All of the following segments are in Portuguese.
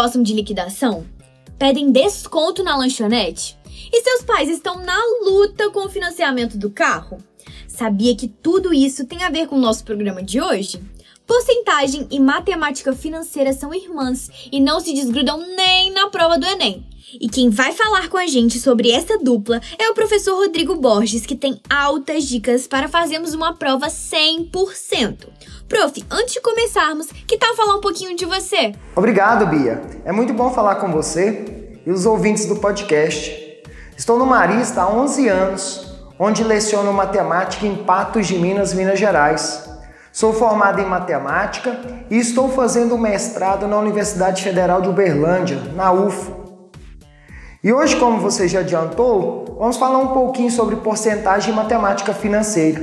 gostam de liquidação? Pedem desconto na lanchonete? E seus pais estão na luta com o financiamento do carro? Sabia que tudo isso tem a ver com o nosso programa de hoje? Porcentagem e matemática financeira são irmãs e não se desgrudam nem na prova do Enem. E quem vai falar com a gente sobre essa dupla é o professor Rodrigo Borges, que tem altas dicas para fazermos uma prova 100%. Prof, antes de começarmos, que tal falar um pouquinho de você? Obrigado, Bia. É muito bom falar com você e os ouvintes do podcast. Estou no Marista há 11 anos, onde leciono matemática em Patos de Minas, Minas Gerais. Sou formado em matemática e estou fazendo mestrado na Universidade Federal de Uberlândia, na UFO. E hoje, como você já adiantou, vamos falar um pouquinho sobre porcentagem e matemática financeira.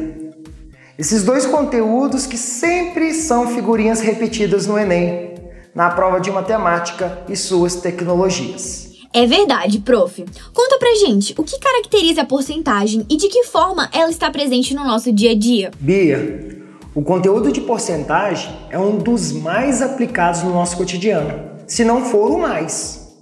Esses dois conteúdos que sempre são figurinhas repetidas no Enem, na prova de matemática e suas tecnologias. É verdade, prof. Conta pra gente o que caracteriza a porcentagem e de que forma ela está presente no nosso dia a dia. Bia, o conteúdo de porcentagem é um dos mais aplicados no nosso cotidiano, se não for o mais.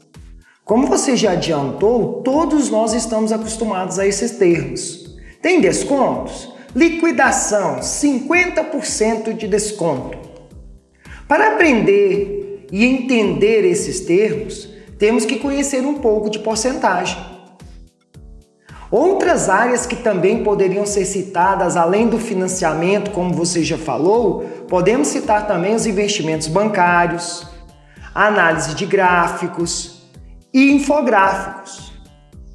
Como você já adiantou, todos nós estamos acostumados a esses termos. Tem descontos? Liquidação, 50% de desconto. Para aprender e entender esses termos, temos que conhecer um pouco de porcentagem. Outras áreas que também poderiam ser citadas além do financiamento, como você já falou, podemos citar também os investimentos bancários, análise de gráficos e infográficos.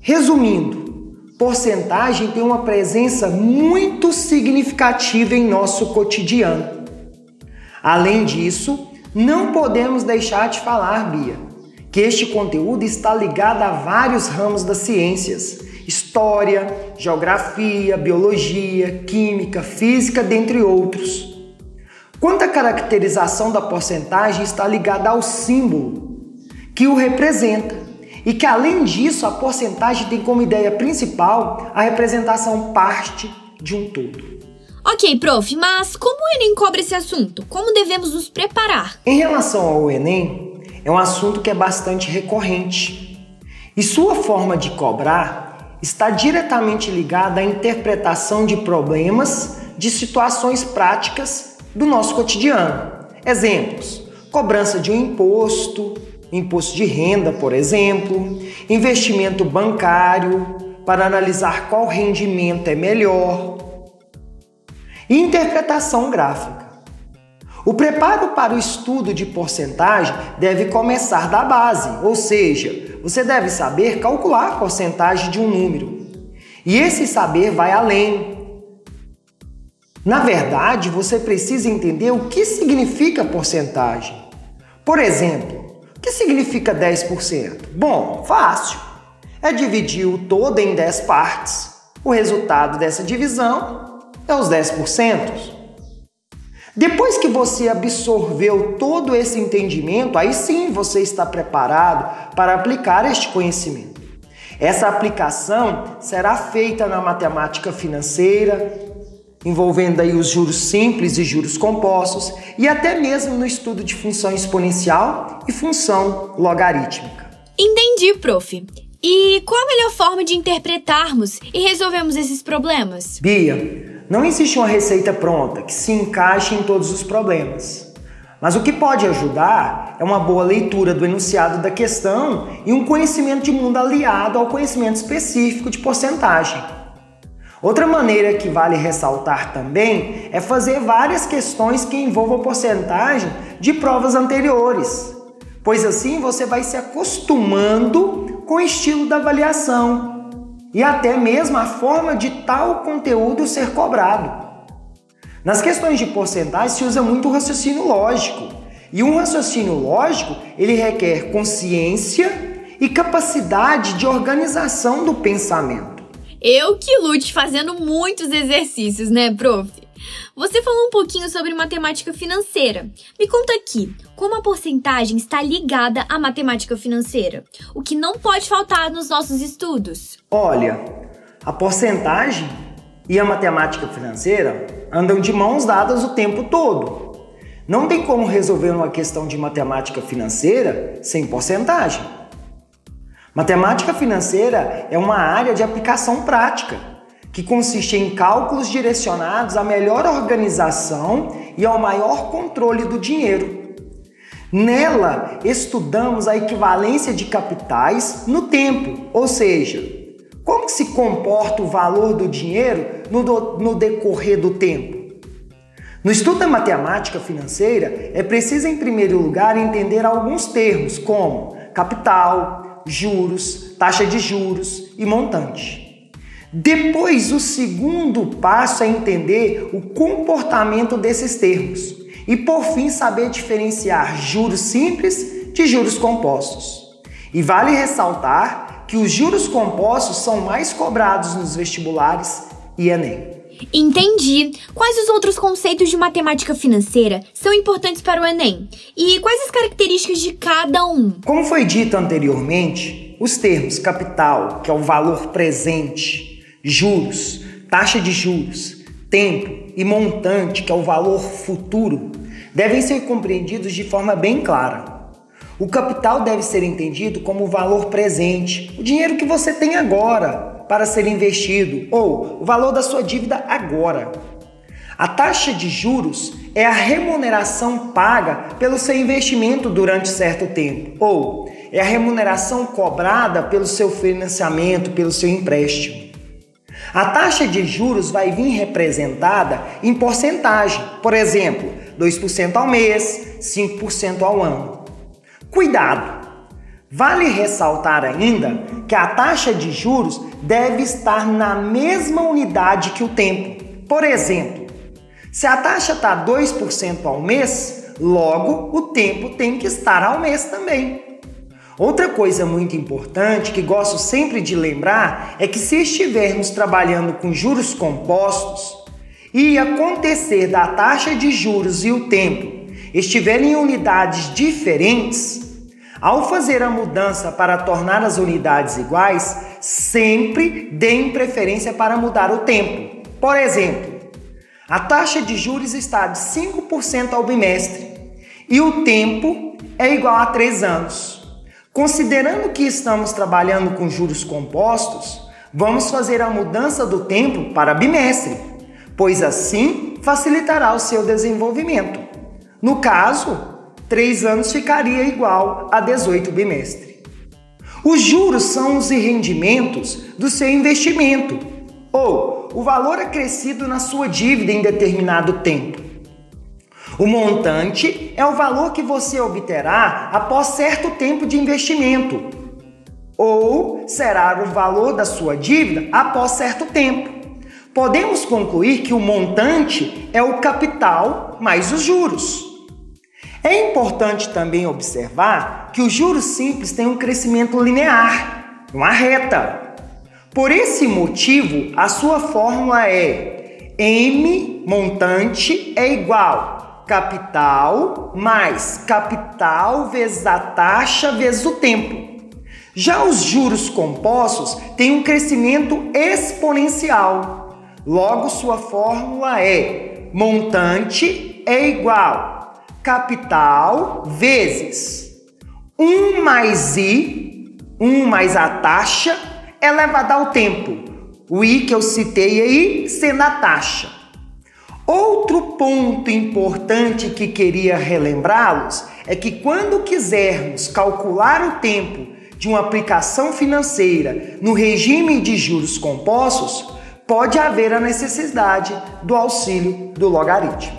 Resumindo, porcentagem tem uma presença muito significativa em nosso cotidiano. Além disso, não podemos deixar de falar, Bia, que este conteúdo está ligado a vários ramos das ciências história, geografia, biologia, química, física, dentre outros. Quanto à caracterização da porcentagem está ligada ao símbolo que o representa e que além disso a porcentagem tem como ideia principal a representação parte de um todo. Ok, prof, mas como o Enem cobra esse assunto? Como devemos nos preparar? Em relação ao Enem, é um assunto que é bastante recorrente. E sua forma de cobrar está diretamente ligada à interpretação de problemas, de situações práticas do nosso cotidiano. Exemplos: cobrança de um imposto, imposto de renda, por exemplo, investimento bancário para analisar qual rendimento é melhor, interpretação gráfica. O preparo para o estudo de porcentagem deve começar da base, ou seja, você deve saber calcular a porcentagem de um número. E esse saber vai além. Na verdade, você precisa entender o que significa porcentagem. Por exemplo, o que significa 10%? Bom, fácil. É dividir o todo em 10 partes. O resultado dessa divisão é os 10%. Depois que você absorveu todo esse entendimento, aí sim você está preparado para aplicar este conhecimento. Essa aplicação será feita na matemática financeira, envolvendo aí os juros simples e juros compostos, e até mesmo no estudo de função exponencial e função logarítmica. Entendi, prof. E qual a melhor forma de interpretarmos e resolvermos esses problemas? Bia, não existe uma receita pronta que se encaixe em todos os problemas. Mas o que pode ajudar é uma boa leitura do enunciado da questão e um conhecimento de mundo aliado ao conhecimento específico de porcentagem. Outra maneira que vale ressaltar também é fazer várias questões que envolvam porcentagem de provas anteriores, pois assim você vai se acostumando com o estilo da avaliação e até mesmo a forma de tal conteúdo ser cobrado. Nas questões de porcentagem se usa muito o raciocínio lógico. E um raciocínio lógico, ele requer consciência e capacidade de organização do pensamento. Eu que lute fazendo muitos exercícios, né, prof? Você falou um pouquinho sobre matemática financeira. Me conta aqui, como a porcentagem está ligada à matemática financeira? O que não pode faltar nos nossos estudos? Olha, a porcentagem e a matemática financeira andam de mãos dadas o tempo todo. Não tem como resolver uma questão de matemática financeira sem porcentagem. Matemática financeira é uma área de aplicação prática que consiste em cálculos direcionados à melhor organização e ao maior controle do dinheiro. Nela, estudamos a equivalência de capitais no tempo, ou seja, como se comporta o valor do dinheiro no, do, no decorrer do tempo. No estudo da matemática financeira, é preciso, em primeiro lugar, entender alguns termos como capital, juros, taxa de juros e montante. Depois, o segundo passo é entender o comportamento desses termos e, por fim, saber diferenciar juros simples de juros compostos. E vale ressaltar que os juros compostos são mais cobrados nos vestibulares e Enem. Entendi. Quais os outros conceitos de matemática financeira são importantes para o Enem? E quais as características de cada um? Como foi dito anteriormente, os termos capital, que é o valor presente, juros, taxa de juros, tempo e montante, que é o valor futuro, devem ser compreendidos de forma bem clara. O capital deve ser entendido como o valor presente, o dinheiro que você tem agora para ser investido ou o valor da sua dívida agora. A taxa de juros é a remuneração paga pelo seu investimento durante certo tempo, ou é a remuneração cobrada pelo seu financiamento, pelo seu empréstimo. A taxa de juros vai vir representada em porcentagem, por exemplo, 2% ao mês, 5% ao ano. Cuidado! Vale ressaltar ainda que a taxa de juros deve estar na mesma unidade que o tempo. Por exemplo, se a taxa está 2% ao mês, logo o tempo tem que estar ao mês também. Outra coisa muito importante que gosto sempre de lembrar é que se estivermos trabalhando com juros compostos e acontecer da taxa de juros e o tempo estiverem em unidades diferentes, ao fazer a mudança para tornar as unidades iguais, sempre deem preferência para mudar o tempo. Por exemplo, a taxa de juros está de 5% ao bimestre e o tempo é igual a 3 anos. Considerando que estamos trabalhando com juros compostos, vamos fazer a mudança do tempo para bimestre, pois assim facilitará o seu desenvolvimento. No caso, 3 anos ficaria igual a 18 bimestre. Os juros são os rendimentos do seu investimento, ou o valor acrescido na sua dívida em determinado tempo. O montante é o valor que você obterá após certo tempo de investimento, ou será o valor da sua dívida após certo tempo. Podemos concluir que o montante é o capital mais os juros. É importante também observar que os juros simples têm um crescimento linear, uma reta. Por esse motivo, a sua fórmula é M montante é igual capital mais capital vezes a taxa vezes o tempo. Já os juros compostos têm um crescimento exponencial. Logo, sua fórmula é montante é igual capital vezes 1 mais i, 1 mais a taxa, elevado ao tempo. O i que eu citei aí sendo a taxa. Outro ponto importante que queria relembrá-los é que quando quisermos calcular o tempo de uma aplicação financeira no regime de juros compostos, pode haver a necessidade do auxílio do logaritmo.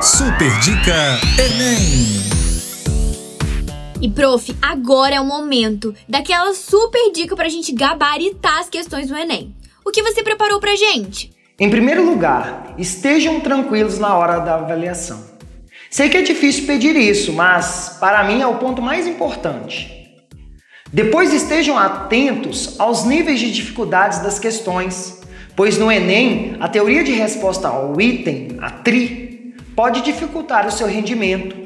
Super Dica Enem. E prof, agora é o momento daquela super dica pra gente gabaritar as questões do Enem. O que você preparou pra gente? Em primeiro lugar, estejam tranquilos na hora da avaliação. Sei que é difícil pedir isso, mas para mim é o ponto mais importante. Depois estejam atentos aos níveis de dificuldades das questões, pois no Enem, a teoria de resposta ao item, a TRI, pode dificultar o seu rendimento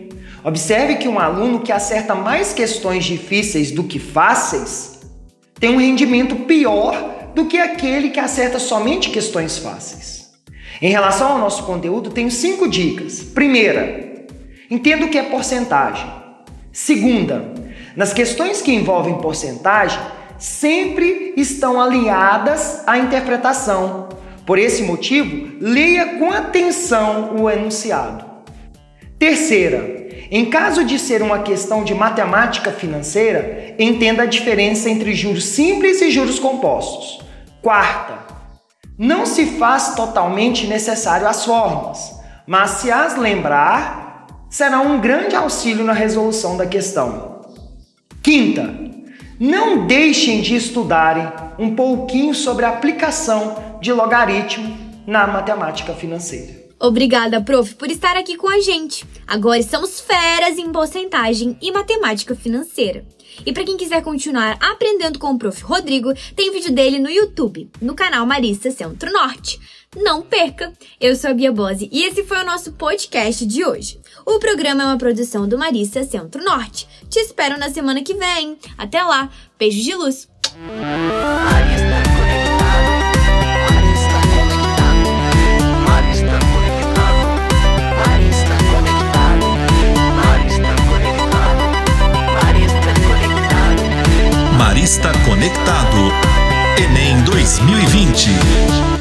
Observe que um aluno que acerta mais questões difíceis do que fáceis tem um rendimento pior do que aquele que acerta somente questões fáceis. Em relação ao nosso conteúdo, tenho cinco dicas. Primeira, entenda o que é porcentagem. Segunda, nas questões que envolvem porcentagem, sempre estão alinhadas à interpretação. Por esse motivo, leia com atenção o enunciado. Terceira, em caso de ser uma questão de matemática financeira, entenda a diferença entre juros simples e juros compostos. Quarta, não se faz totalmente necessário as formas, mas se as lembrar, será um grande auxílio na resolução da questão. Quinta, não deixem de estudarem um pouquinho sobre a aplicação de logaritmo na matemática financeira. Obrigada, prof, por estar aqui com a gente. Agora estamos feras em porcentagem e matemática financeira. E para quem quiser continuar aprendendo com o prof Rodrigo, tem vídeo dele no YouTube, no canal Marista Centro Norte. Não perca! Eu sou a Bia Bose e esse foi o nosso podcast de hoje. O programa é uma produção do Marista Centro Norte. Te espero na semana que vem. Até lá, beijos de luz! Marista Conectado. Enem 2020.